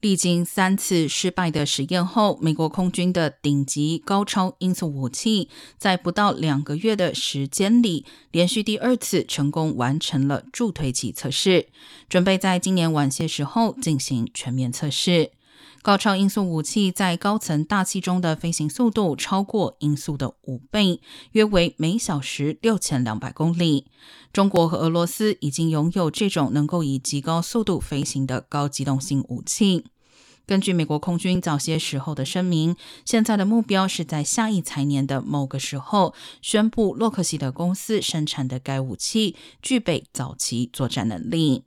历经三次失败的实验后，美国空军的顶级高超音速武器在不到两个月的时间里，连续第二次成功完成了助推器测试，准备在今年晚些时候进行全面测试。高超音速武器在高层大气中的飞行速度超过音速的五倍，约为每小时六千两百公里。中国和俄罗斯已经拥有这种能够以极高速度飞行的高机动性武器。根据美国空军早些时候的声明，现在的目标是在下一财年的某个时候宣布洛克希德公司生产的该武器具备早期作战能力。